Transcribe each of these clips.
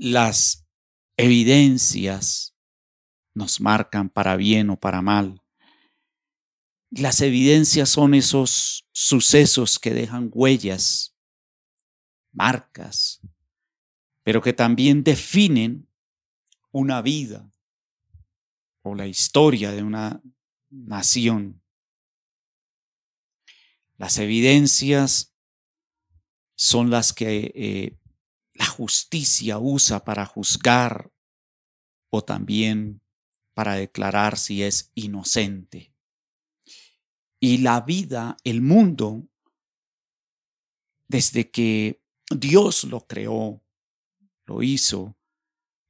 las evidencias nos marcan para bien o para mal. Las evidencias son esos sucesos que dejan huellas, marcas, pero que también definen una vida o la historia de una nación. Las evidencias son las que eh, la justicia usa para juzgar o también para declarar si es inocente. Y la vida, el mundo, desde que Dios lo creó, lo hizo,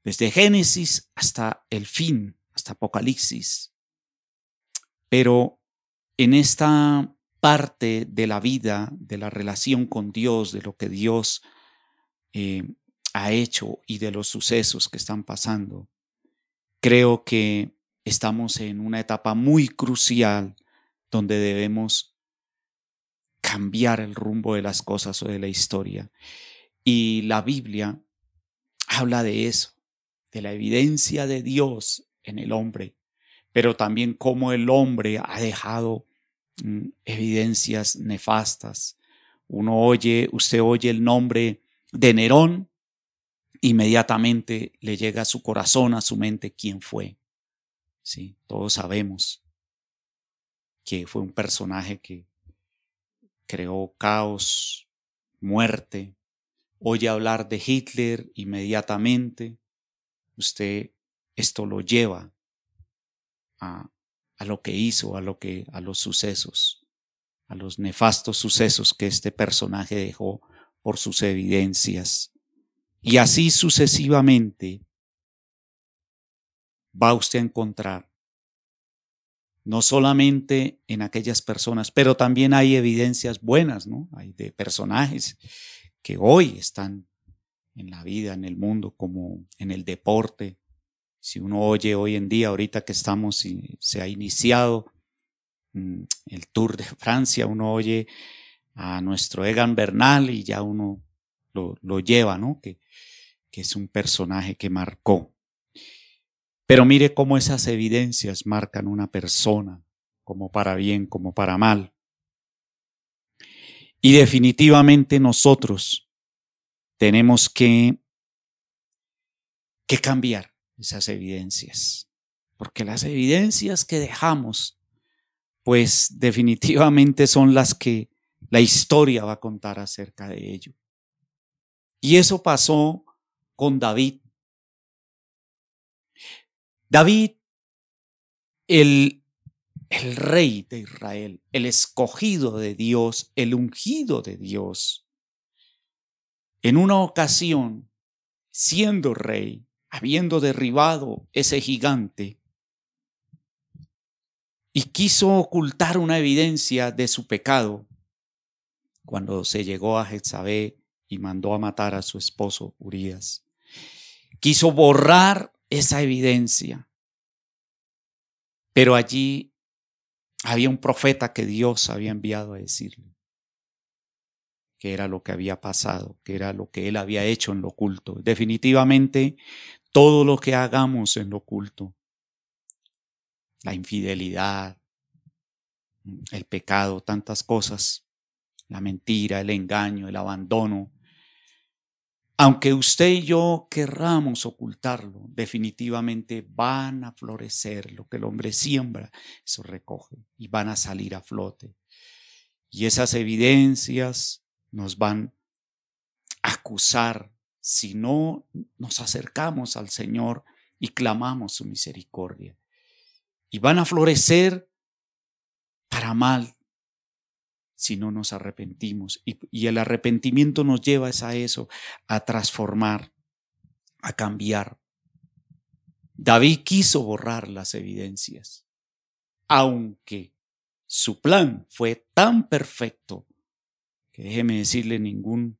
desde Génesis hasta el fin, hasta Apocalipsis. Pero en esta parte de la vida, de la relación con Dios, de lo que Dios eh, ha hecho y de los sucesos que están pasando, creo que estamos en una etapa muy crucial donde debemos cambiar el rumbo de las cosas o de la historia. Y la Biblia habla de eso, de la evidencia de Dios en el hombre, pero también cómo el hombre ha dejado mm, evidencias nefastas. Uno oye, usted oye el nombre de Nerón, inmediatamente le llega a su corazón, a su mente, quién fue. Sí, todos sabemos que fue un personaje que creó caos, muerte. Oye hablar de Hitler inmediatamente, usted esto lo lleva a, a lo que hizo, a lo que, a los sucesos, a los nefastos sucesos que este personaje dejó por sus evidencias. Y así sucesivamente va usted a encontrar, no solamente en aquellas personas, pero también hay evidencias buenas, ¿no? Hay de personajes que hoy están en la vida, en el mundo, como en el deporte. Si uno oye hoy en día, ahorita que estamos, se ha iniciado mm, el Tour de Francia, uno oye a nuestro Egan Bernal y ya uno lo, lo lleva, ¿no? Que, que es un personaje que marcó. Pero mire cómo esas evidencias marcan una persona, como para bien, como para mal. Y definitivamente nosotros tenemos que, que cambiar esas evidencias, porque las evidencias que dejamos, pues definitivamente son las que la historia va a contar acerca de ello. Y eso pasó con David. David, el, el rey de Israel, el escogido de Dios, el ungido de Dios, en una ocasión, siendo rey, habiendo derribado ese gigante, y quiso ocultar una evidencia de su pecado, cuando se llegó a Jezabel y mandó a matar a su esposo Urias. Quiso borrar esa evidencia. Pero allí había un profeta que Dios había enviado a decirle que era lo que había pasado, que era lo que él había hecho en lo oculto. Definitivamente, todo lo que hagamos en lo oculto, la infidelidad, el pecado, tantas cosas, la mentira, el engaño, el abandono. Aunque usted y yo querramos ocultarlo, definitivamente van a florecer lo que el hombre siembra, eso recoge y van a salir a flote. Y esas evidencias nos van a acusar si no nos acercamos al Señor y clamamos su misericordia. Y van a florecer para mal si no nos arrepentimos. Y, el arrepentimiento nos lleva a eso, a transformar, a cambiar. David quiso borrar las evidencias, aunque su plan fue tan perfecto que déjeme decirle, ningún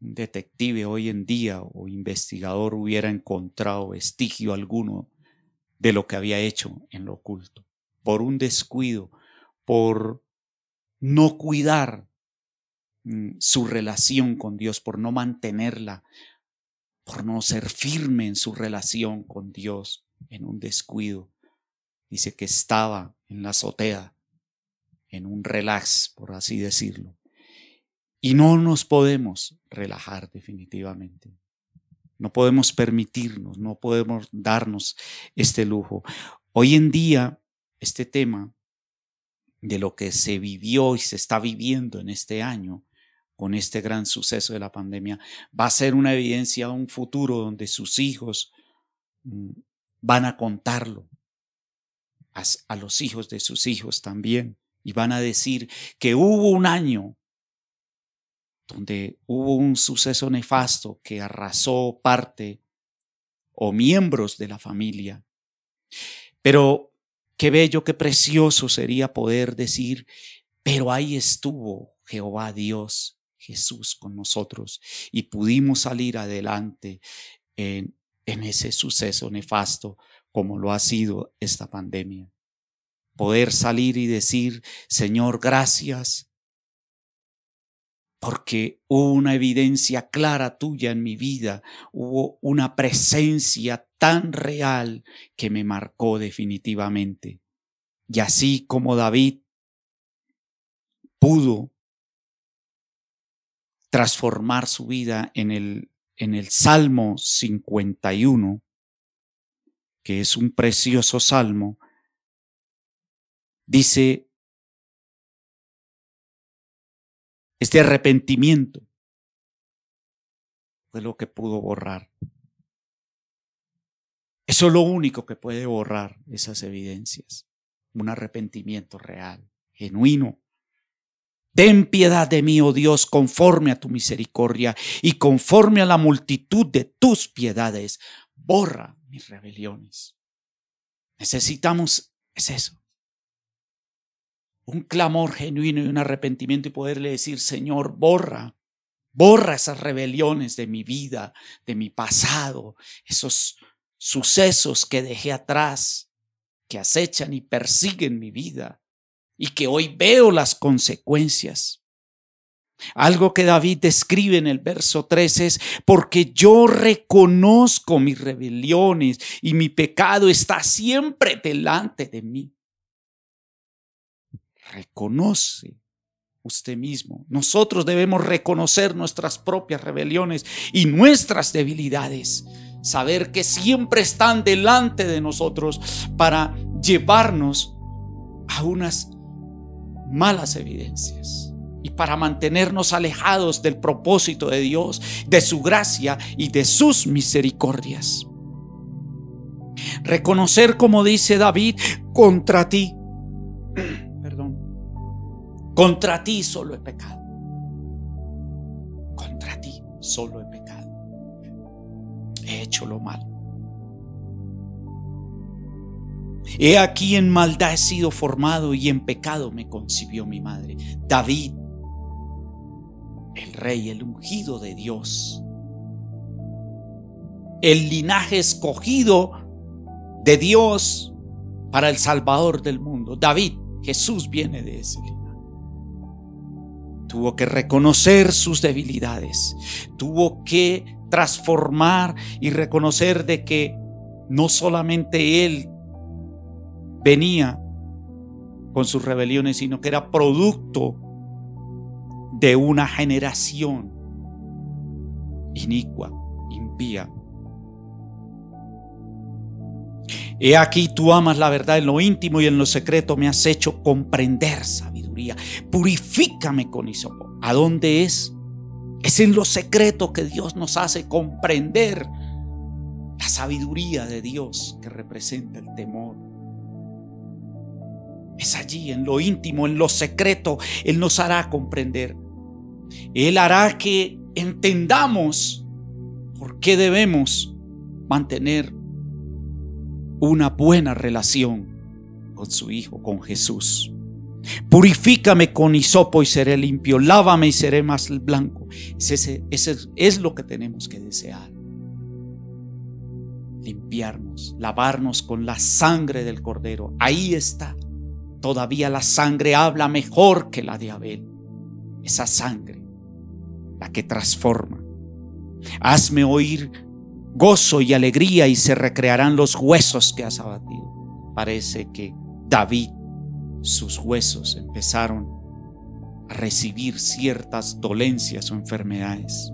detective hoy en día o investigador hubiera encontrado vestigio alguno de lo que había hecho en lo oculto, por un descuido, por no cuidar mm, su relación con Dios, por no mantenerla, por no ser firme en su relación con Dios, en un descuido. Dice que estaba en la azotea, en un relax, por así decirlo. Y no nos podemos relajar definitivamente. No podemos permitirnos, no podemos darnos este lujo. Hoy en día, este tema de lo que se vivió y se está viviendo en este año con este gran suceso de la pandemia, va a ser una evidencia de un futuro donde sus hijos mm, van a contarlo a, a los hijos de sus hijos también y van a decir que hubo un año donde hubo un suceso nefasto que arrasó parte o miembros de la familia. Pero qué bello, qué precioso sería poder decir, pero ahí estuvo Jehová Dios, Jesús con nosotros y pudimos salir adelante en, ese suceso nefasto como lo ha sido esta pandemia. Poder salir y decir, Señor, gracias porque hubo una evidencia clara tuya en mi vida, hubo una presencia tan real que me marcó definitivamente. Y así como David pudo transformar su vida en el, en el Salmo 51, que es un precioso salmo, dice, Este arrepentimiento fue lo que pudo borrar. Eso es lo único que puede borrar esas evidencias. Un arrepentimiento real, genuino. Ten piedad de mí, oh Dios, conforme a tu misericordia y conforme a la multitud de tus piedades. Borra mis rebeliones. Necesitamos, es eso, un clamor genuino y un arrepentimiento y poderle decir, Señor, borra, borra esas rebeliones de mi vida, de mi pasado, esos sucesos que dejé atrás, que acechan y persiguen mi vida y que hoy veo las consecuencias. Algo que David describe en el verso 3 es, porque yo reconozco mis rebeliones y mi pecado está siempre delante de mí reconoce usted mismo. Nosotros debemos reconocer nuestras propias rebeliones y nuestras debilidades. Saber que siempre están delante de nosotros para llevarnos a unas malas evidencias y para mantenernos alejados del propósito de Dios, de su gracia y de sus misericordias. Reconocer, como dice David, contra ti contra ti solo he pecado. Contra ti solo he pecado. He hecho lo malo. He aquí en maldad he sido formado y en pecado me concibió mi madre. David, el rey, el ungido de Dios. El linaje escogido de Dios para el Salvador del mundo. David, Jesús viene de ese. Tuvo que reconocer sus debilidades. Tuvo que transformar y reconocer de que no solamente él venía con sus rebeliones, sino que era producto de una generación inicua, impía. He aquí tú amas la verdad en lo íntimo y en lo secreto me has hecho comprender Purifícame con hisopo. ¿A dónde es? Es en lo secreto que Dios nos hace comprender la sabiduría de Dios que representa el temor. Es allí, en lo íntimo, en lo secreto, Él nos hará comprender. Él hará que entendamos por qué debemos mantener una buena relación con su Hijo, con Jesús. Purifícame con hisopo y seré limpio, lávame y seré más blanco. Ese, es lo que tenemos que desear. Limpiarnos, lavarnos con la sangre del Cordero. Ahí está. Todavía la sangre habla mejor que la de Abel. Esa sangre, la que transforma. Hazme oír gozo y alegría y se recrearán los huesos que has abatido. Parece que David, sus huesos empezaron a recibir ciertas dolencias o enfermedades.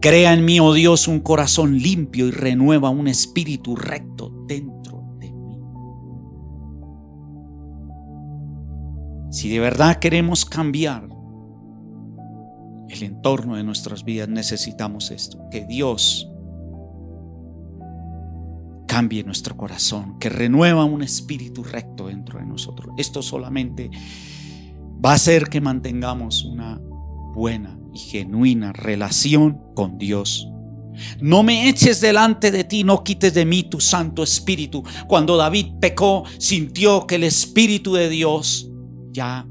Crea en mí, oh Dios, un corazón limpio y renueva un espíritu recto dentro de mí. Si de verdad queremos cambiar el entorno de nuestras vidas, necesitamos esto, que Dios cambie nuestro corazón, que renueva un espíritu recto dentro de nosotros. Esto solamente va a hacer que mantengamos una buena y genuina relación con Dios. No me eches delante de ti, no quites de mí tu Santo Espíritu. Cuando David pecó, sintió que el Espíritu de Dios ya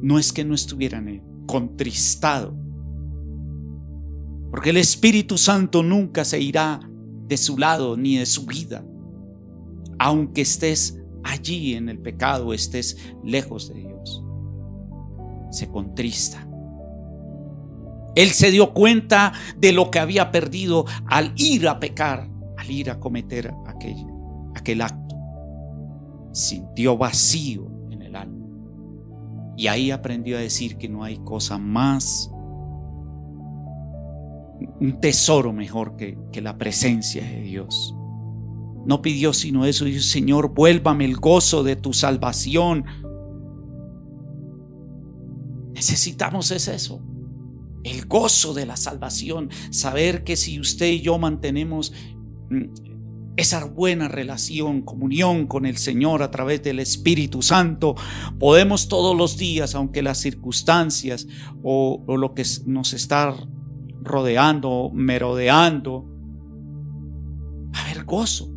no es que no estuviera en él, contristado. Porque el Espíritu Santo nunca se irá de su lado ni de su vida. Aunque estés allí en el pecado, estés lejos de Dios. Se contrista. Él se dio cuenta de lo que había perdido al ir a pecar, al ir a cometer aquel, aquel acto. Sintió vacío en el alma. Y ahí aprendió a decir que no hay cosa más, un tesoro mejor que, que la presencia de Dios. No pidió sino eso, dijo, Señor, vuélvame el gozo de tu salvación. Necesitamos es eso el gozo de la salvación, saber que si usted y yo mantenemos mm, esa buena relación, comunión con el Señor a través del Espíritu Santo, podemos todos los días, aunque las circunstancias o, lo que nos está rodeando, merodeando, haber gozo.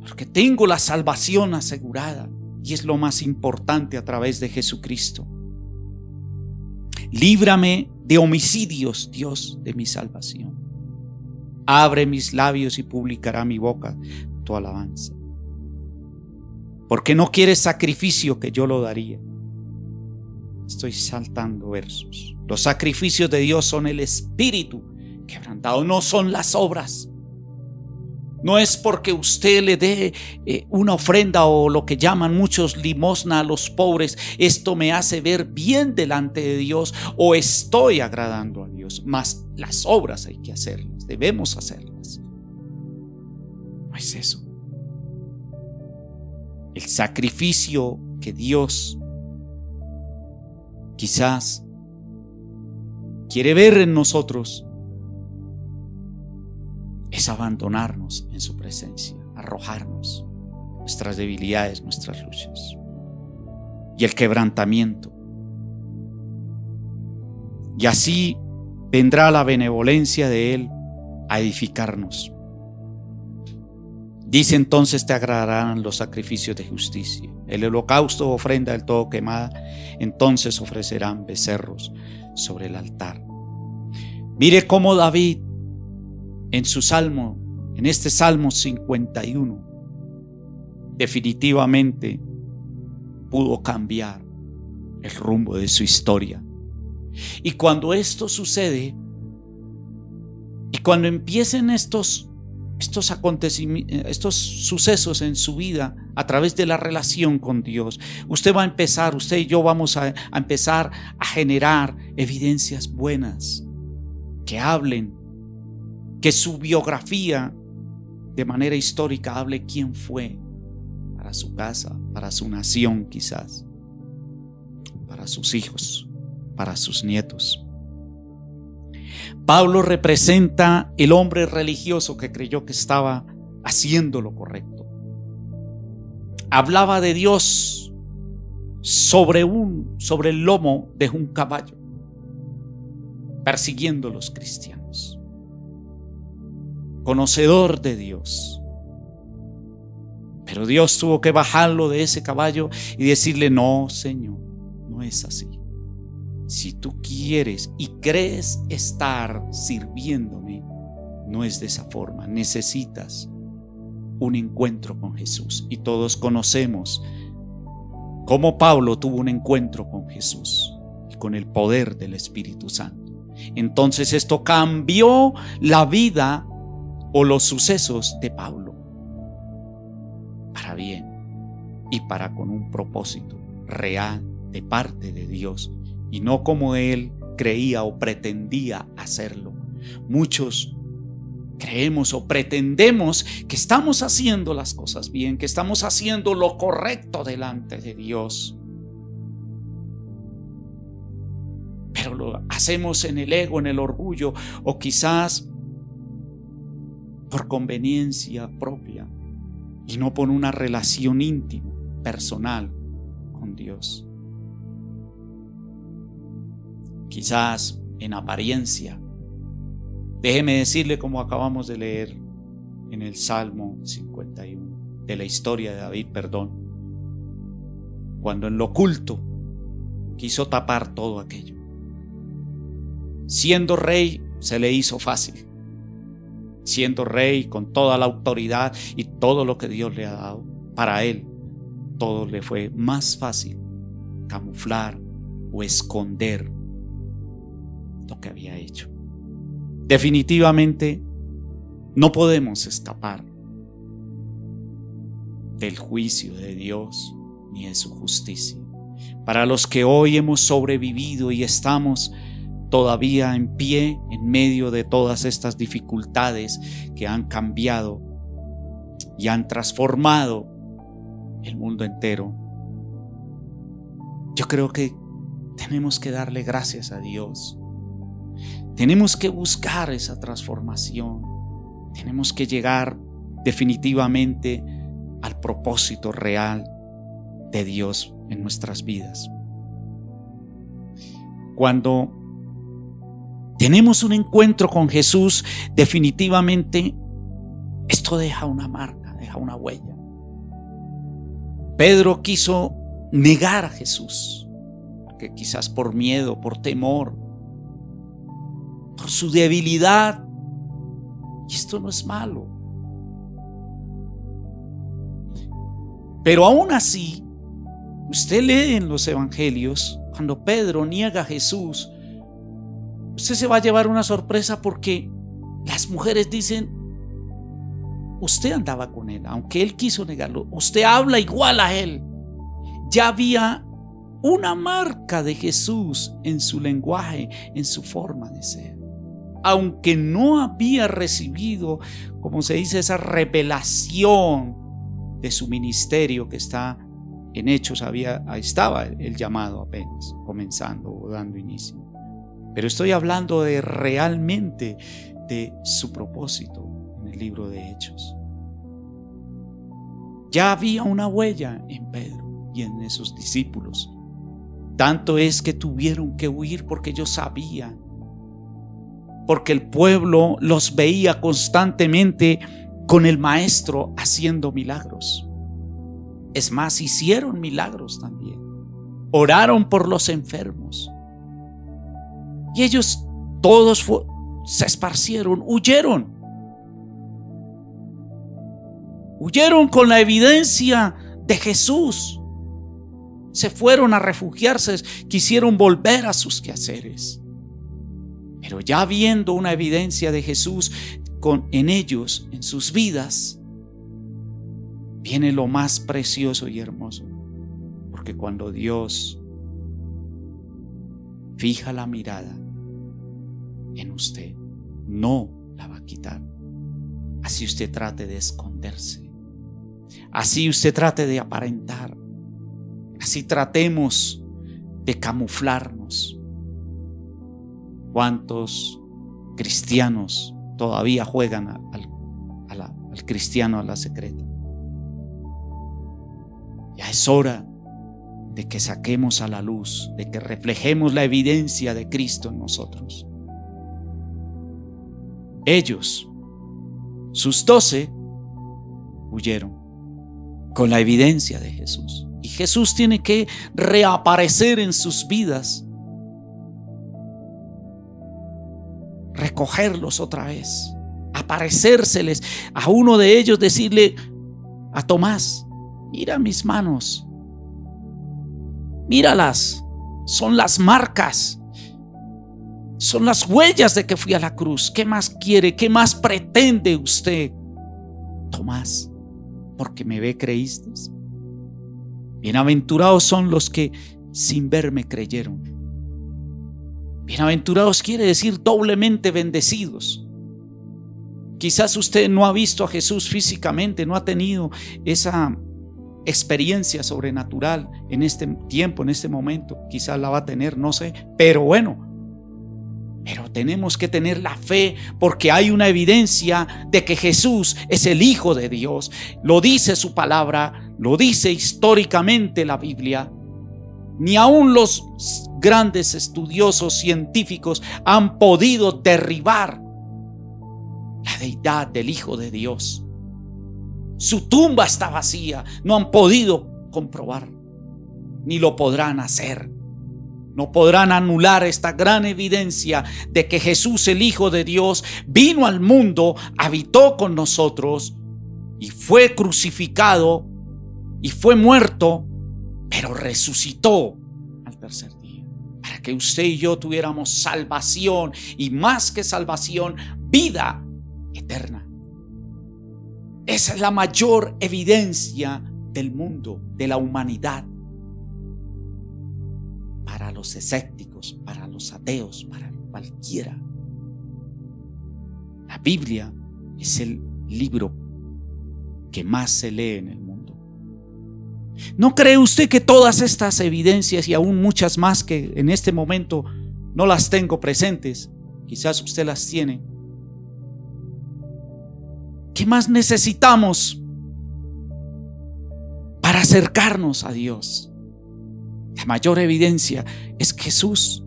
Porque tengo la salvación asegurada y es lo más importante a través de Jesucristo. Líbrame de homicidios, Dios, de mi salvación. Abre mis labios y publicará mi boca tu alabanza. Porque no quieres sacrificio que yo lo daría. Estoy saltando versos. Los sacrificios de Dios son el espíritu quebrantado, no son las obras. No es porque usted le dé eh, una ofrenda o lo que llaman muchos limosna a los pobres. Esto me hace ver bien delante de Dios o estoy agradando a Dios. Mas las obras hay que hacerlas, debemos hacerlas. No es eso. El sacrificio que Dios quizás quiere ver en nosotros es abandonarnos en su presencia, arrojarnos nuestras debilidades, nuestras luchas. Y el quebrantamiento. Y así vendrá la benevolencia de Él a edificarnos. Dice entonces te agradarán los sacrificios de justicia. El holocausto ofrenda del todo quemada, entonces ofrecerán becerros sobre el altar. Mire cómo David en su salmo, en este Salmo 51, definitivamente pudo cambiar el rumbo de su historia. Y cuando esto sucede, y cuando empiecen estos, estos estos sucesos en su vida a través de la relación con Dios, usted va a empezar, usted y yo vamos a, empezar a generar evidencias buenas que hablen que su biografía de manera histórica hable quién fue para su casa, para su nación quizás, para sus hijos, para sus nietos. Pablo representa el hombre religioso que creyó que estaba haciendo lo correcto. Hablaba de Dios sobre un sobre el lomo de un caballo, persiguiendo a los cristianos conocedor de Dios. Pero Dios tuvo que bajarlo de ese caballo y decirle, no, Señor, no es así. Si tú quieres y crees estar sirviéndome, no es de esa forma. Necesitas un encuentro con Jesús. Y todos conocemos cómo Pablo tuvo un encuentro con Jesús y con el poder del Espíritu Santo. Entonces esto cambió la vida o los sucesos de Pablo para bien y para con un propósito real de parte de Dios y no como él creía o pretendía hacerlo. Muchos creemos o pretendemos que estamos haciendo las cosas bien, que estamos haciendo lo correcto delante de Dios. Pero lo hacemos en el ego, en el orgullo o quizás por conveniencia propia y no por una relación íntima, personal con Dios. Quizás en apariencia Déjeme decirle como acabamos de leer en el Salmo 51, de la historia de David, perdón, cuando en lo oculto quiso tapar todo aquello. Siendo rey se le hizo fácil. Siendo rey con toda la autoridad y todo lo que Dios le ha dado, para él todo le fue más fácil camuflar o esconder lo que había hecho. Definitivamente no podemos escapar del juicio de Dios ni de su justicia. Para los que hoy hemos sobrevivido y estamos todavía en pie en medio de todas estas dificultades que han cambiado y han transformado el mundo entero, yo creo que tenemos que darle gracias a Dios tenemos que buscar esa transformación. Tenemos que llegar definitivamente al propósito real de Dios en nuestras vidas. Cuando tenemos un encuentro con Jesús, definitivamente esto deja una marca, deja una huella. Pedro quiso negar a Jesús, que quizás por miedo, por temor, por su debilidad. Y esto no es malo. Pero aún así, usted lee en los evangelios, cuando Pedro niega a Jesús, usted se va a llevar una sorpresa porque las mujeres dicen, usted andaba con él, aunque él quiso negarlo, usted habla igual a él. Ya había una marca de Jesús en su lenguaje, en su forma de ser aunque no había recibido, como se dice, esa revelación de su ministerio que está en hechos, había, estaba el llamado apenas comenzando o dando inicio. Pero estoy hablando de realmente de su propósito en el libro de hechos. Ya había una huella en Pedro y en esos discípulos. Tanto es que tuvieron que huir porque ellos sabían porque el pueblo los veía constantemente con el maestro haciendo milagros. Es más, hicieron milagros también. Oraron por los enfermos. Y ellos todos se esparcieron, huyeron. Huyeron con la evidencia de Jesús. Se fueron a refugiarse, quisieron volver a sus quehaceres. Pero ya viendo una evidencia de Jesús con, en ellos, en sus vidas, viene lo más precioso y hermoso. Porque cuando Dios fija la mirada en usted, no la va a quitar. Así usted trate de esconderse. Así usted trate de aparentar. Así tratemos de camuflarnos. ¿Cuántos cristianos todavía juegan al, cristiano a la secreta? Ya es hora de que saquemos a la luz, de que reflejemos la evidencia de Cristo en nosotros. Ellos, sus doce, huyeron con la evidencia de Jesús. Y Jesús tiene que reaparecer en sus vidas recogerlos otra vez, aparecérseles a uno de ellos, decirle a Tomás, mira mis manos, míralas, son las marcas Son las huellas de que fui a la cruz. ¿Qué más quiere? ¿Qué más pretende usted? Tomás, porque me ve creíste. Bienaventurados son los que sin verme creyeron. Bienaventurados quiere decir doblemente bendecidos. Quizás usted no ha visto a Jesús físicamente, no ha tenido esa experiencia sobrenatural en este tiempo, en este momento. Quizás la va a tener, no sé. Pero bueno, pero tenemos que tener la fe porque hay una evidencia de que Jesús es el Hijo de Dios. Lo dice su palabra, lo dice históricamente la Biblia. Ni aun los grandes estudiosos científicos han podido derribar la deidad del Hijo de Dios. Su tumba está vacía, no han podido comprobar, ni lo podrán hacer. No podrán anular esta gran evidencia de que Jesús, el Hijo de Dios, vino al mundo, habitó con nosotros y fue crucificado y fue muerto, pero resucitó al tercer día. Que usted y yo tuviéramos salvación y más que salvación, vida eterna. Esa es la mayor evidencia del mundo, de la humanidad para los escépticos, para los ateos, para cualquiera. La Biblia es el libro que más se lee en el mundo. ¿No cree usted que todas estas evidencias y aún muchas más que en este momento no las tengo presentes, quizás usted las tiene? ¿Qué más necesitamos para acercarnos a Dios? La mayor evidencia es Jesús.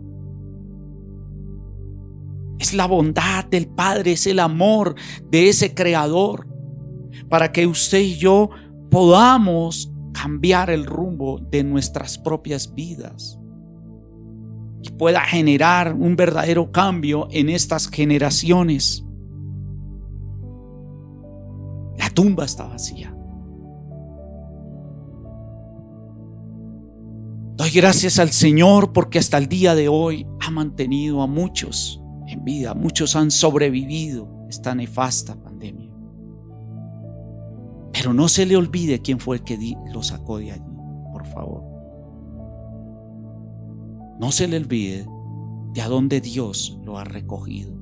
Es la bondad del Padre, es el amor de ese Creador, para que usted y yo podamos cambiar el rumbo de nuestras propias vidas y pueda generar un verdadero cambio en estas generaciones. La tumba está vacía. Doy gracias al Señor porque hasta el día de hoy ha mantenido a muchos en vida. Muchos han sobrevivido esta nefasta pandemia. Pero no se le olvide quién fue el que lo sacó de allí, por favor. No se le olvide de a dónde Dios lo ha recogido.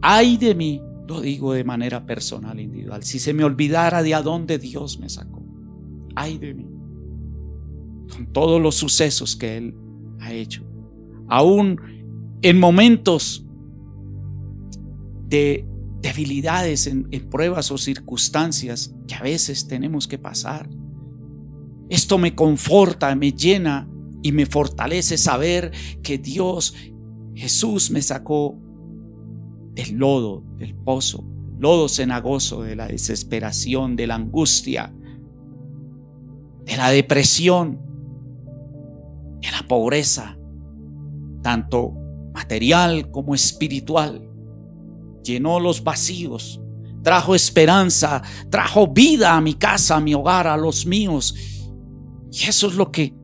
Ay de mí, lo digo de manera personal, individual, si se me olvidara de a dónde Dios me sacó. Ay de mí con todos los sucesos que Él ha hecho. Aún en momentos de debilidades, en, pruebas o circunstancias que a veces tenemos que pasar. Esto me conforta, me llena y me fortalece saber que Dios, Jesús me sacó del lodo, del pozo, lodo cenagoso, de la desesperación, de la angustia, de la depresión, en la pobreza, tanto material como espiritual. Llenó los vacíos, trajo esperanza, trajo vida a mi casa, a mi hogar, a los míos. Y eso es lo que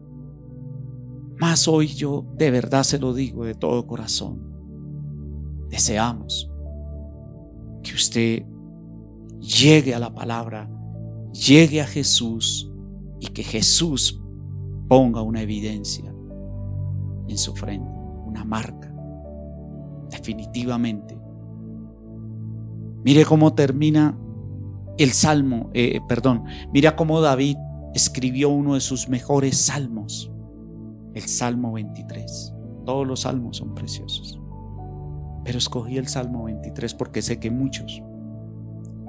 más hoy yo de verdad se lo digo de todo corazón. Deseamos que usted llegue a la palabra, llegue a Jesús y que Jesús ponga una evidencia en su frente, una marca, definitivamente. Mire cómo termina el salmo, eh, perdón, mira cómo David escribió uno de sus mejores salmos, el Salmo 23. Todos los salmos son preciosos, pero escogí el Salmo 23 porque sé que muchos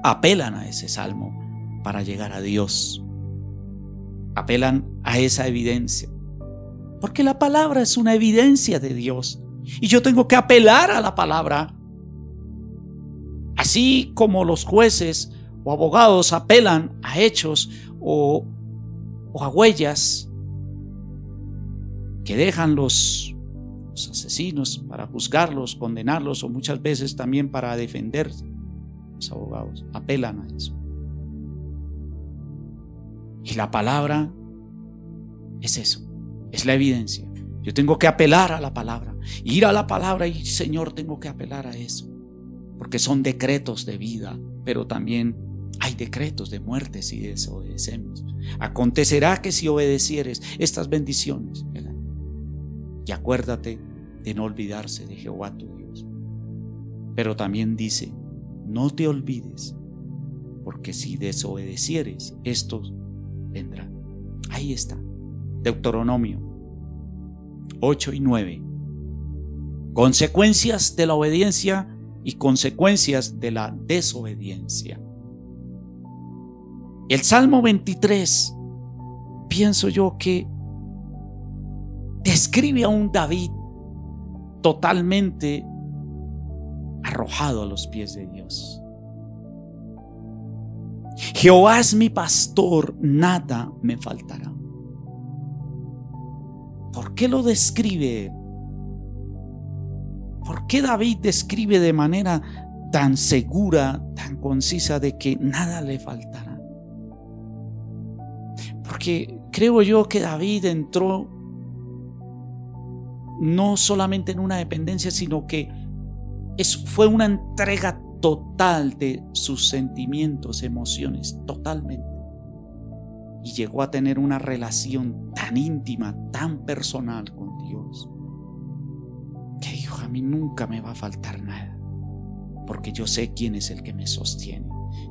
apelan a ese salmo para llegar a Dios apelan a esa evidencia. Porque la palabra es una evidencia de Dios. Y yo tengo que apelar a la palabra. Así como los jueces o abogados apelan a hechos o, a huellas que dejan los, asesinos para juzgarlos, condenarlos o muchas veces también para defender los abogados. Apelan a eso. Y la palabra es eso, es la evidencia, Yo tengo que apelar a la palabra. Ir a la palabra y Señor, tengo que apelar a eso. Porque son decretos de vida, pero también hay decretos de muerte si desobedecemos. Acontecerá que si obedecieres estas bendiciones, y acuérdate de no olvidarse de Jehová tu Dios. Pero también dice, no te olvides, porque si desobedecieres, esto vendrá. Ahí está, Deuteronomio 8 y 9. Consecuencias de la obediencia y consecuencias de la desobediencia. El Salmo 23, pienso yo que describe a un David totalmente arrojado a los pies de Dios. Jehová es mi pastor, nada me faltará. ¿Por qué lo describe? ¿Por qué David describe de manera tan segura, tan concisa de que nada le faltará? Porque creo yo que David entró no solamente en una dependencia, sino que fue una entrega total de sus sentimientos, emociones, totalmente. Y llegó a tener una relación tan íntima, tan personal con Dios, que dijo, a mí nunca me va a faltar nada, porque yo sé quién es el que me sostiene,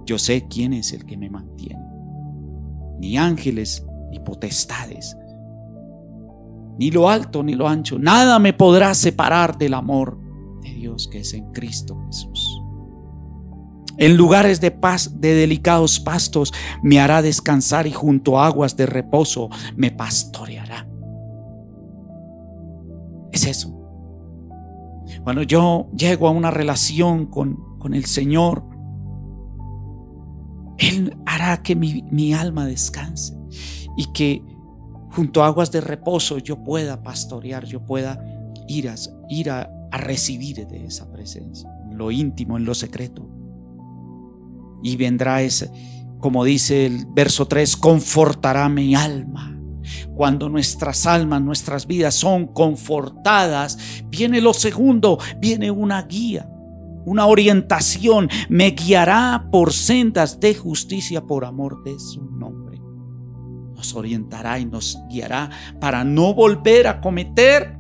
yo sé quién es el que me mantiene. Ni ángeles, ni potestades, ni lo alto ni lo ancho, nada me podrá separar del amor de Dios que es en Cristo Jesús. En lugares de paz, de delicados pastos, me hará descansar y junto a aguas de reposo me pastoreará. Es eso. Cuando yo llego a una relación con, con el Señor, Él hará que mi, mi alma descanse y que junto a aguas de reposo yo pueda pastorear, yo pueda ir a, ir a, recibir de esa presencia, en lo íntimo, en lo secreto. Y vendrá ese, como dice el verso 3, confortará mi alma. Cuando nuestras almas, nuestras vidas son confortadas, viene lo segundo, viene una guía, una orientación, me guiará por sendas de justicia por amor de su nombre. Nos orientará y nos guiará para no volver a cometer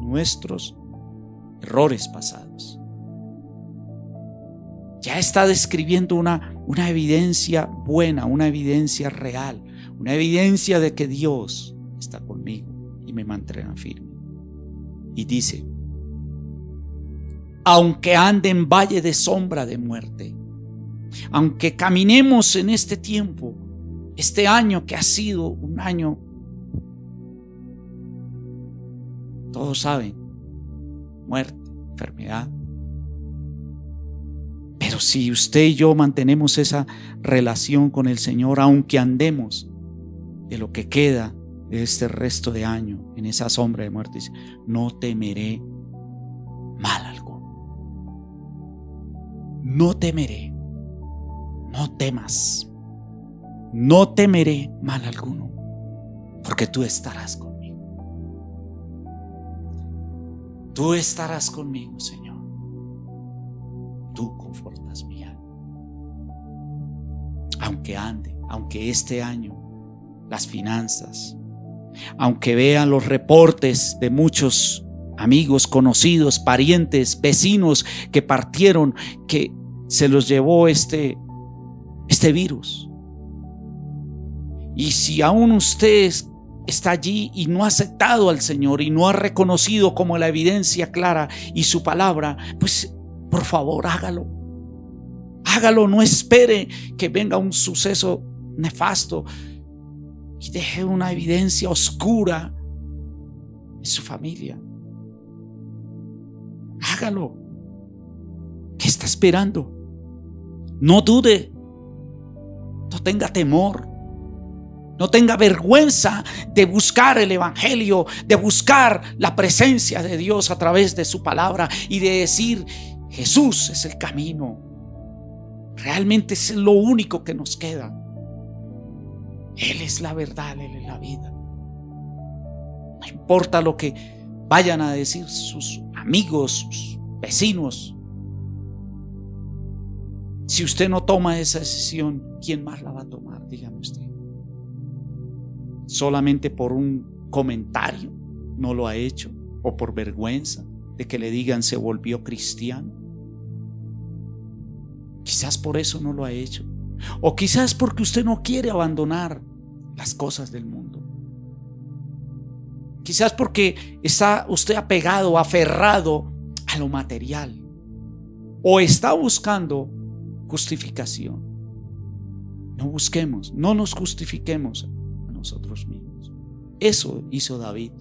nuestros errores pasados. Ya está describiendo una, una evidencia buena, una evidencia real, una evidencia de que Dios está conmigo y me mantendrá firme. Y dice, aunque ande en valle de sombra de muerte, aunque caminemos en este tiempo este año que ha sido un año, todos saben, muerte, enfermedad. Pero si usted y yo mantenemos esa relación con el Señor, aunque andemos de lo que queda de este resto de año en esa sombra de muerte, no temeré mal alguno. No temeré, no temas no temeré mal alguno, porque tú estarás conmigo. Tú estarás conmigo, Señor. Tú confortas mi alma. Aunque ande, aunque este año las finanzas, aunque vean los reportes de muchos amigos, conocidos, parientes, vecinos que partieron, que se los llevó este, este virus. Y si aún usted está allí y no ha aceptado al Señor y no ha reconocido como la evidencia clara y su palabra, pues por favor hágalo. Hágalo, no espere que venga un suceso nefasto y deje una evidencia oscura en su familia. Hágalo. ¿Qué está esperando? No dude. No tenga temor. No tenga vergüenza de buscar el Evangelio, de buscar la presencia de Dios a través de su palabra y de decir, Jesús es el camino. Realmente es lo único que nos queda. Él es la verdad, Él es la vida. No importa lo que vayan a decir sus amigos, sus vecinos. Si usted no toma esa decisión, ¿quién más la va a tomar? Dígame usted. Solamente por un comentario no lo ha hecho o por vergüenza de que le digan se volvió cristiano. Quizás por eso no lo ha hecho. O quizás porque usted no quiere abandonar las cosas del mundo. Quizás porque está usted apegado, aferrado a lo material. O está buscando justificación. No busquemos, no nos justifiquemos a nosotros mismos. Eso hizo David.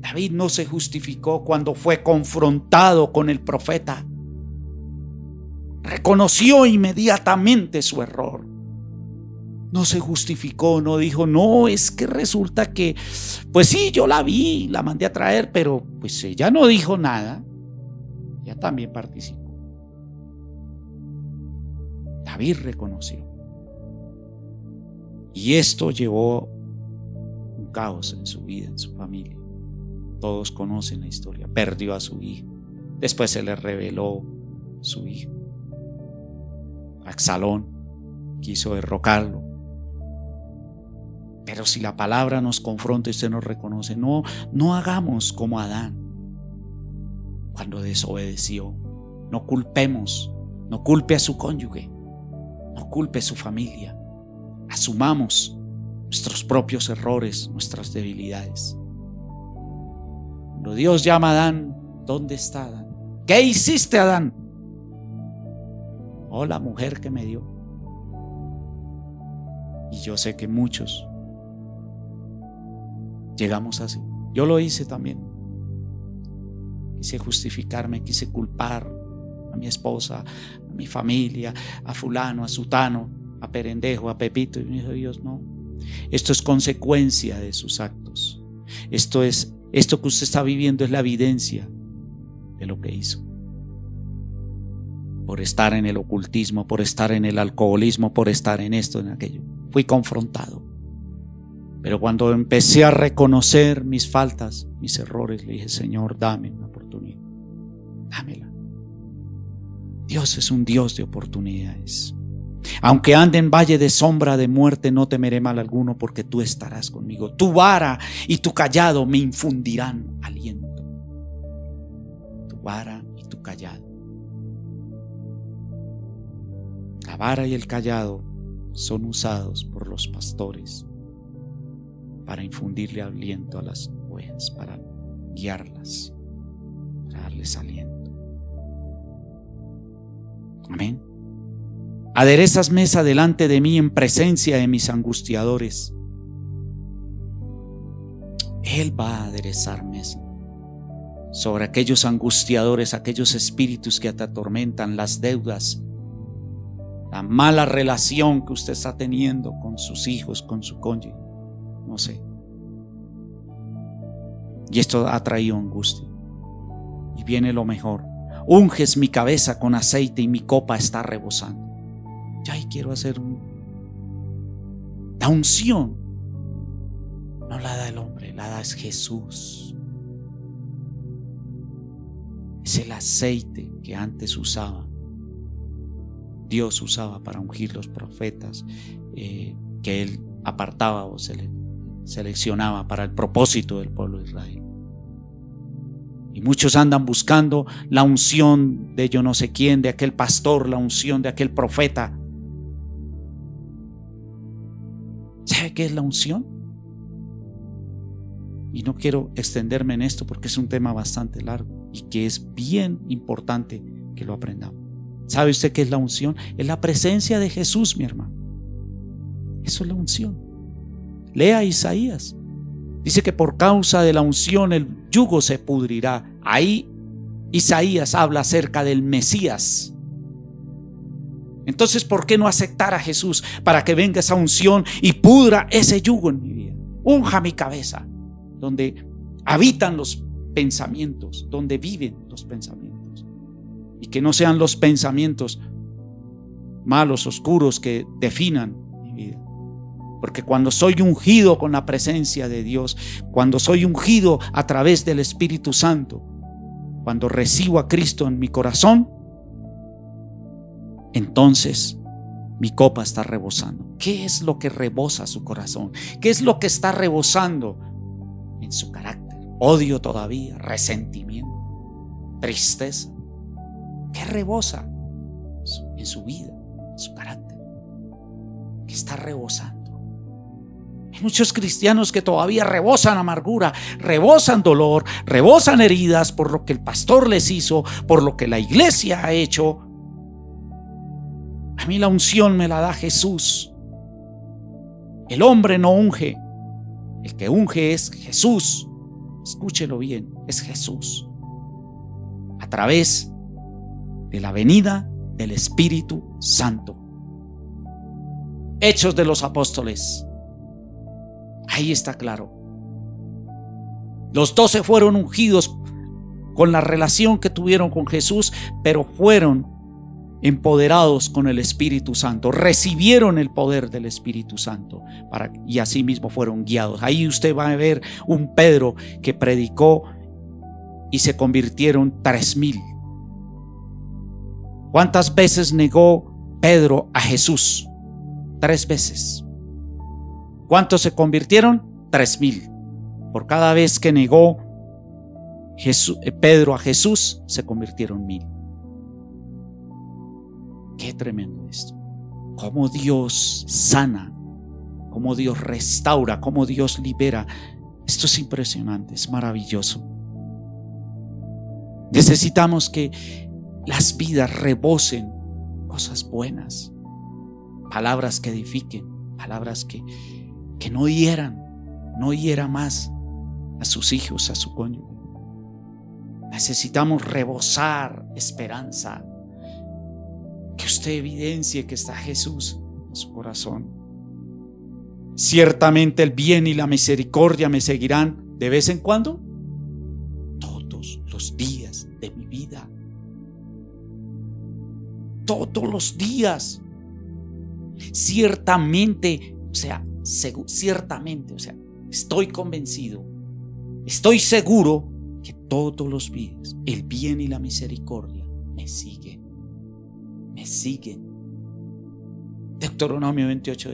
David no se justificó cuando fue confrontado con el profeta. Reconoció inmediatamente su error. No se justificó, no dijo, no, es que resulta que, pues sí, yo la vi, la mandé a traer, pero pues ella no dijo nada. Ella también participó. David reconoció. Y esto llevó un caos en su vida, en su familia. Todos conocen la historia. Perdió a su hijo. Después se le reveló su hijo. Axalón quiso derrocarlo. Pero si la palabra nos confronta y usted nos reconoce, no, no hagamos como Adán cuando desobedeció. No culpemos, no culpe a su cónyuge, no culpe a su familia. Asumamos nuestros propios errores, nuestras debilidades. Cuando Dios llama a Adán, ¿dónde está Adán? ¿Qué hiciste, Adán? Oh, la mujer que me dio. Y yo sé que muchos llegamos así. Yo lo hice también. Quise justificarme, quise culpar a mi esposa, a mi familia, a fulano, a sutano, a perendejo, a pepito. Y me dijo Dios, no. Esto es consecuencia de sus actos. Esto es esto que usted está viviendo es la evidencia de lo que hizo. Por estar en el ocultismo, por estar en el alcoholismo, por estar en esto, en aquello. Fui confrontado. Pero cuando empecé a reconocer mis faltas, mis errores, le dije, Señor, dame una oportunidad. Dámela. Dios es un Dios de oportunidades. Aunque ande en valle de sombra de muerte, no temeré mal alguno, porque tú estarás conmigo. Tu vara y tu callado me infundirán aliento. Tu vara y tu callado. La vara y el callado son usados por los pastores para infundirle aliento a las ovejas, para guiarlas, para darles aliento. Amén. Aderezas mesa delante de mí en presencia de mis angustiadores. Él va a aderezar mesa sobre aquellos angustiadores, aquellos espíritus que te atormentan, las deudas, la mala relación que usted está teniendo con sus hijos, con su cónyuge, no sé. Y esto ha traído angustia. Y viene lo mejor. Unges mi cabeza con aceite y mi copa está rebosando. Ya quiero hacer un... La unción no la da el hombre, la da es Jesús. Es el aceite que antes usaba. Dios usaba para ungir los profetas eh, que él apartaba o seleccionaba para el propósito del pueblo de Israel. Y muchos andan buscando la unción de yo no sé quién, de aquel pastor, la unción de aquel profeta. ¿Sabe qué es la unción? Y no quiero extenderme en esto porque es un tema bastante largo y que es bien importante que lo aprendamos. ¿Sabe usted qué es la unción? Es la presencia de Jesús, mi hermano. Eso es la unción. Lea Isaías. Dice que por causa de la unción el yugo se pudrirá. Ahí Isaías habla acerca del Mesías entonces, ¿por qué no aceptar a Jesús para que venga esa unción y pudra ese yugo en mi vida? Unja mi cabeza, donde habitan los pensamientos, donde viven los pensamientos. Que no sean los pensamientos malos, oscuros, que definan mi vida. Porque cuando soy ungido con la presencia de Dios, cuando soy ungido a través del Espíritu Santo, cuando recibo a Cristo en mi corazón, entonces mi copa está rebosando. ¿Qué es lo que rebosa su corazón? ¿Qué es lo que está rebosando en su carácter? Odio todavía, resentimiento, tristeza. ¿Qué rebosa en su vida, en su carácter? ¿Qué está rebosando? Hay muchos cristianos que todavía rebosan amargura, rebosan dolor, rebosan heridas por lo que el pastor les hizo, por lo que la iglesia ha hecho, a mí la unción me la da Jesús. El hombre no unge. El que unge es Jesús. Escúchelo bien, es Jesús. A través de la venida del Espíritu Santo. Hechos de los Apóstoles. Ahí está claro. Los doce fueron ungidos con la relación que tuvieron con Jesús, pero fueron empoderados con el Espíritu Santo, recibieron el poder del Espíritu Santo y asimismo fueron guiados. Ahí usted va a ver un Pedro que predicó y se convirtieron tres mil. ¿Cuántas veces negó Pedro a Jesús? Tres veces. ¿Cuántos se convirtieron? Tres mil. Por cada vez que negó eh, Pedro a Jesús, se convirtieron mil. Qué tremendo esto. Cómo Dios sana, cómo Dios restaura, cómo Dios libera. Esto es impresionante, es maravilloso. Necesitamos que las vidas rebosen cosas buenas, palabras que edifiquen, palabras que, que no hieran, no hiera más a sus hijos, a su cónyuge. Necesitamos rebosar esperanza, que usted evidencie que está Jesús en su corazón. Ciertamente el bien y la misericordia me seguirán de vez en cuando, todos los días Todos los días. Ciertamente, o sea, ciertamente, o sea, estoy convencido, estoy seguro que todos los días el bien y la misericordia me siguen me siguen. Deuteronomio 28,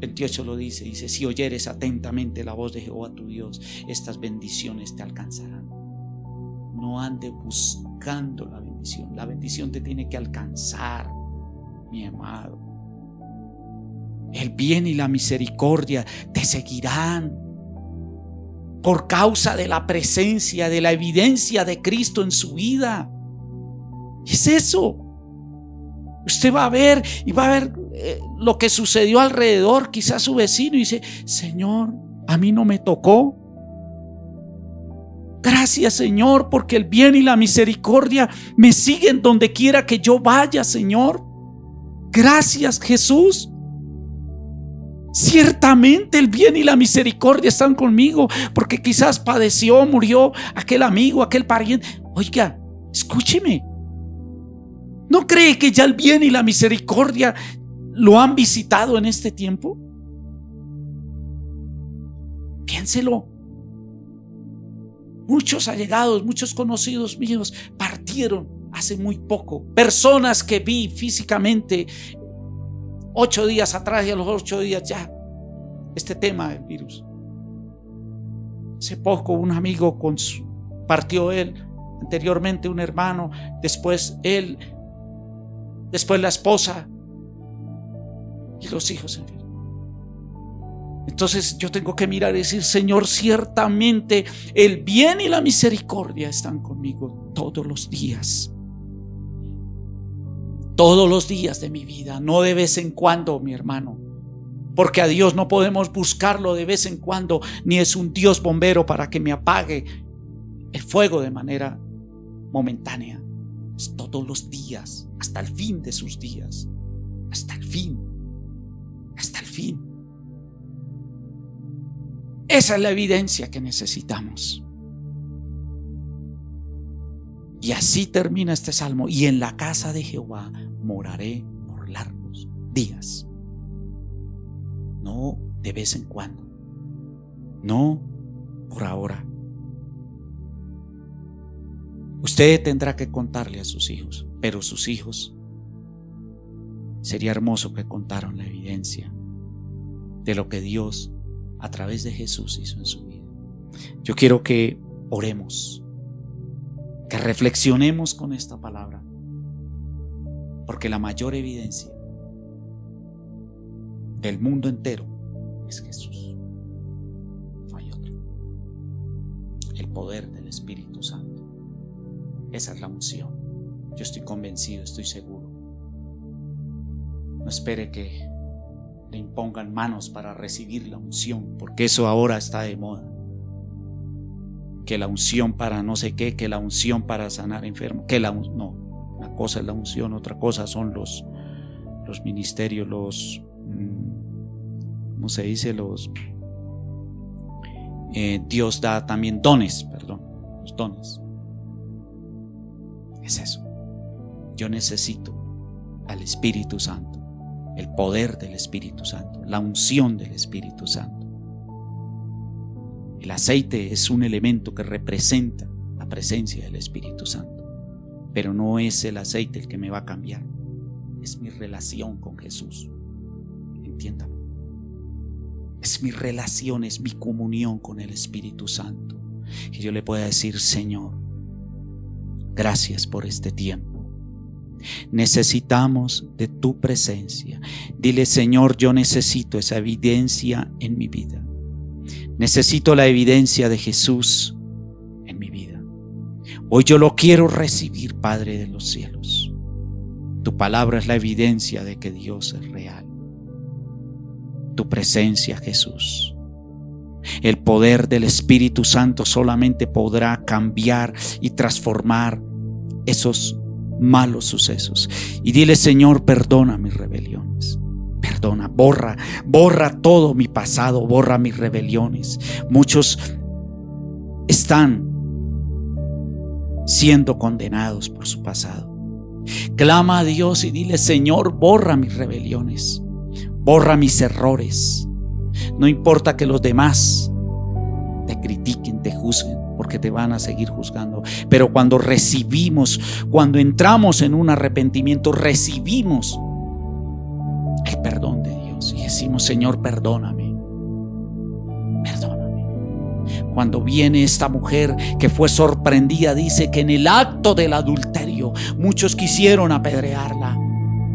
28 lo dice, dice, si oyeres atentamente la voz de Jehová tu Dios, estas bendiciones te alcanzarán. No ande buscando la la bendición te tiene que alcanzar, mi amado. El bien y la misericordia te seguirán por causa de la presencia, de la evidencia de Cristo en su vida. Es eso. Usted va a ver y va a ver eh, lo que sucedió alrededor, quizás su vecino, y dice, Señor, a mí no me tocó. Gracias Señor, porque el bien y la misericordia me siguen donde quiera que yo vaya, Señor. Gracias Jesús. Ciertamente el bien y la misericordia están conmigo, porque quizás padeció, murió aquel amigo, aquel pariente. Oiga, escúcheme, ¿No cree que ya el bien y la misericordia lo han visitado en este tiempo? Piénselo. Muchos allegados, muchos conocidos míos partieron hace muy poco. Personas que vi físicamente ocho días atrás y a los ocho días ya. Este tema del virus. Hace poco un amigo con su, partió él, anteriormente un hermano, después él después la esposa y los hijos fin. Entonces yo tengo que mirar y decir, Señor, ciertamente el bien y la misericordia están conmigo todos los días. Todos los días de mi vida, no de vez en cuando, mi hermano. Porque a Dios no podemos buscarlo de vez en cuando, ni es un Dios bombero para que me apague el fuego de manera momentánea todos los días, hasta el fin de sus días, hasta el fin, hasta el fin. Esa es la evidencia que necesitamos. Y así termina este salmo. Y en la casa de Jehová moraré por largos días. No de vez en cuando. No por ahora. Usted tendrá que contarle a sus hijos, pero sus hijos sería hermoso que contaran la evidencia de lo que Dios a través de Jesús hizo en su vida. Yo quiero que oremos, que reflexionemos con esta palabra, porque la mayor evidencia del mundo entero es Jesús. No hay otro. El poder del Espíritu Santo. Esa es la unción. Yo estoy convencido, estoy seguro. No espere que le impongan manos para recibir la unción, porque eso ahora está de moda. Que la unción para no sé qué, que la unción para sanar enfermos, que la no, una cosa es la unción, otra cosa son los los ministerios, los mm, ¿cómo se dice? Los eh, Dios da también dones, perdón, los dones. Es eso. Yo necesito al Espíritu Santo el poder del Espíritu Santo, la unción del Espíritu Santo. El aceite es un elemento que representa la presencia del Espíritu Santo, pero no es el aceite el que me va a cambiar, es mi relación con Jesús. Entiéndalo. Es mi relación, es mi comunión con el Espíritu Santo. Y yo le pueda decir, Señor, gracias por este tiempo. Necesitamos de tu presencia. Dile, Señor, yo necesito esa evidencia en mi vida. Necesito la evidencia de Jesús en mi vida. Hoy yo lo quiero recibir, Padre de los cielos. Tu palabra es la evidencia de que Dios es real. Tu presencia, Jesús. El poder del Espíritu Santo solamente podrá cambiar y transformar esos malos sucesos. Y dile, Señor, perdona mis rebeliones. Perdona, borra, borra todo mi pasado, borra mis rebeliones. Muchos están siendo condenados por su pasado. Clama a Dios y dile, Señor, borra mis rebeliones, borra mis errores. No importa que los demás te critiquen, te juzguen porque te van a seguir juzgando. Pero cuando recibimos, cuando entramos en un arrepentimiento, recibimos el perdón de Dios y decimos, Señor, perdóname. Perdóname. Cuando viene esta mujer que fue sorprendida, dice que en el acto del adulterio muchos quisieron apedrearla,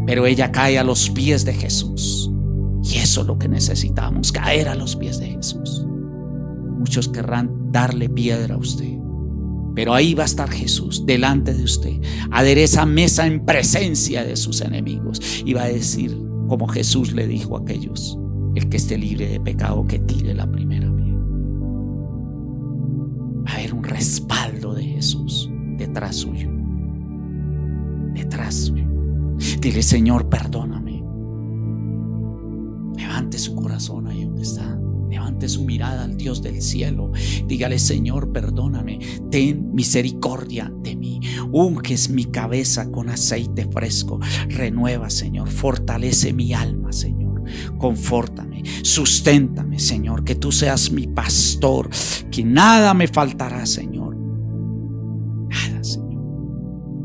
pero ella cae a los pies de Jesús. Y eso es lo que necesitamos, caer a los pies de Jesús. Muchos querrán darle piedra a usted. Pero ahí va a estar Jesús delante de usted. Adereza mesa en presencia de sus enemigos. Y va a decir, como Jesús le dijo a aquellos, el que esté libre de pecado, que tire la primera piedra. Va a haber un respaldo de Jesús detrás suyo. Detrás suyo. Dile, Señor, perdóname. Levante su corazón ahí donde está. Levante su mirada al Dios del cielo. Dígale, Señor, perdóname. Ten misericordia de mí. Unges mi cabeza con aceite fresco. Renueva, Señor. Fortalece mi alma, Señor. Confórtame. Susténtame, Señor. Que tú seas mi pastor. Que nada me faltará, Señor. Nada, Señor.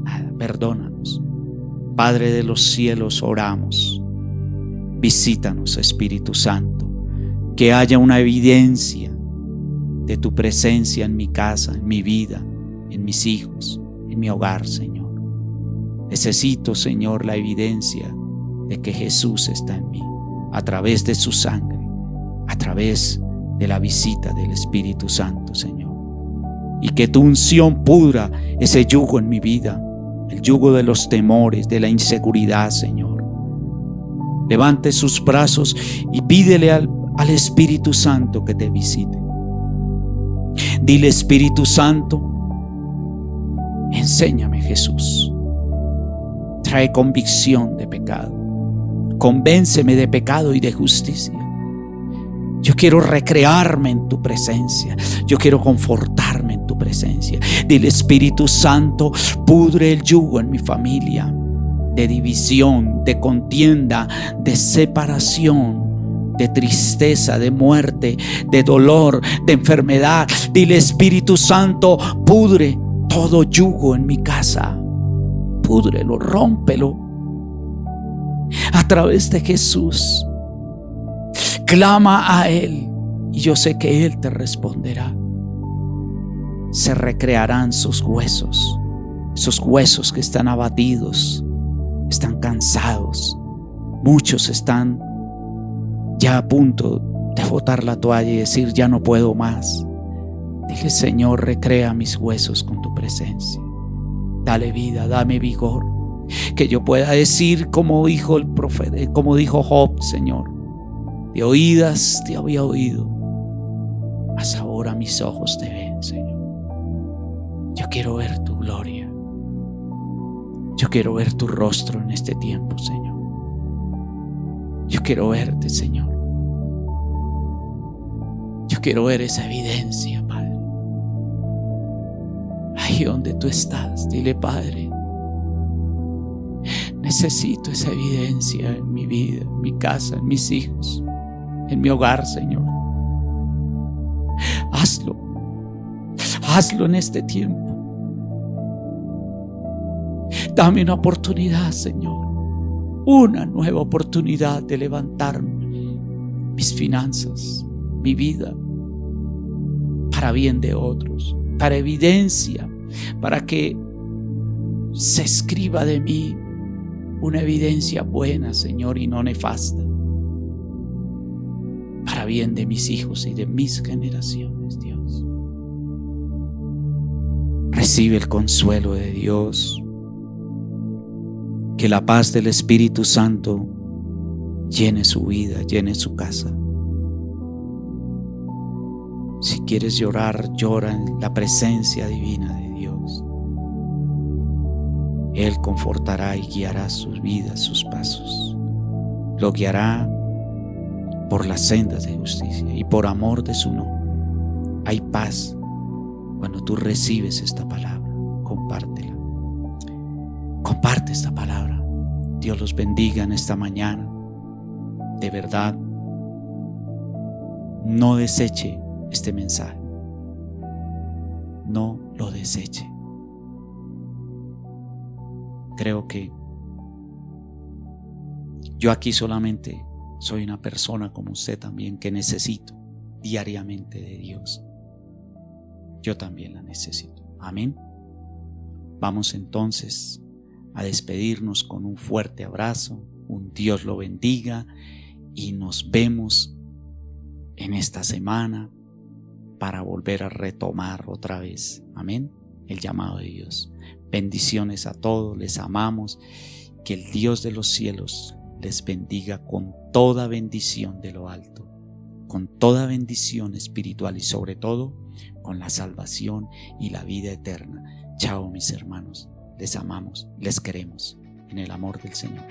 Nada. Perdónanos. Padre de los cielos, oramos. Visítanos, Espíritu Santo que haya una evidencia de tu presencia en mi casa, en mi vida, en mis hijos, en mi hogar, Señor. Necesito, Señor, la evidencia de que Jesús está en mí, a través de su sangre, a través de la visita del Espíritu Santo, Señor. Y que tu unción pudra ese yugo en mi vida, el yugo de los temores, de la inseguridad, Señor. Levante sus brazos y pídele al al Espíritu Santo que te visite. Dile Espíritu Santo, enséñame Jesús. Trae convicción de pecado. Convénceme de pecado y de justicia. Yo quiero recrearme en tu presencia. Yo quiero confortarme en tu presencia. Dile Espíritu Santo, pudre el yugo en mi familia de división, de contienda, de separación de tristeza, de muerte, de dolor, de enfermedad. Dile Espíritu Santo, pudre todo yugo en mi casa. Púdrelo, rómpelo. A través de Jesús. Clama a Él y yo sé que Él te responderá. Se recrearán sus huesos, esos huesos que están abatidos, están cansados. Muchos están ya a punto de botar la toalla y decir, ya no puedo más. Dile, Señor, recrea mis huesos con tu presencia. Dale vida, dame vigor. Que yo pueda decir como dijo el profeta, como dijo Job, Señor. De oídas te había oído, mas ahora mis ojos te ven, Señor. Yo quiero ver tu gloria. Yo quiero ver tu rostro en este tiempo, Señor. Yo quiero verte, Señor. Yo quiero ver esa evidencia, Padre. Ahí donde tú estás, dile, Padre. Necesito esa evidencia en mi vida, en mi casa, en mis hijos, en mi hogar, Señor. Hazlo. Hazlo en este tiempo. Dame una oportunidad, Señor una nueva oportunidad de levantarme mis finanzas, mi vida, para bien de otros, para evidencia, para que se escriba de mí una evidencia buena, Señor, y no nefasta, para bien de mis hijos y de mis generaciones, Dios. Recibe el consuelo de Dios que la paz del Espíritu Santo llene su vida, llene su casa. Si quieres llorar, llora en la presencia divina de Dios. Él confortará y guiará sus vidas, sus pasos. Lo guiará por las sendas de justicia y por amor de su nombre. Hay paz cuando tú recibes esta palabra. Compártela. Comparte esta palabra. Dios los bendiga en esta mañana. De verdad, no deseche este mensaje. No lo deseche. Creo que yo aquí solamente soy una persona como usted también que necesito diariamente de Dios. Yo también la necesito. Amén. Vamos entonces a despedirnos con un fuerte abrazo, un Dios lo bendiga y nos vemos en esta semana para volver a retomar otra vez, amén, el llamado de Dios. Bendiciones a todos, les amamos, que el Dios de los cielos les bendiga con toda bendición de lo alto, con toda bendición espiritual y sobre todo con la salvación y la vida eterna. Chao mis hermanos les amamos, les queremos en el amor del Señor.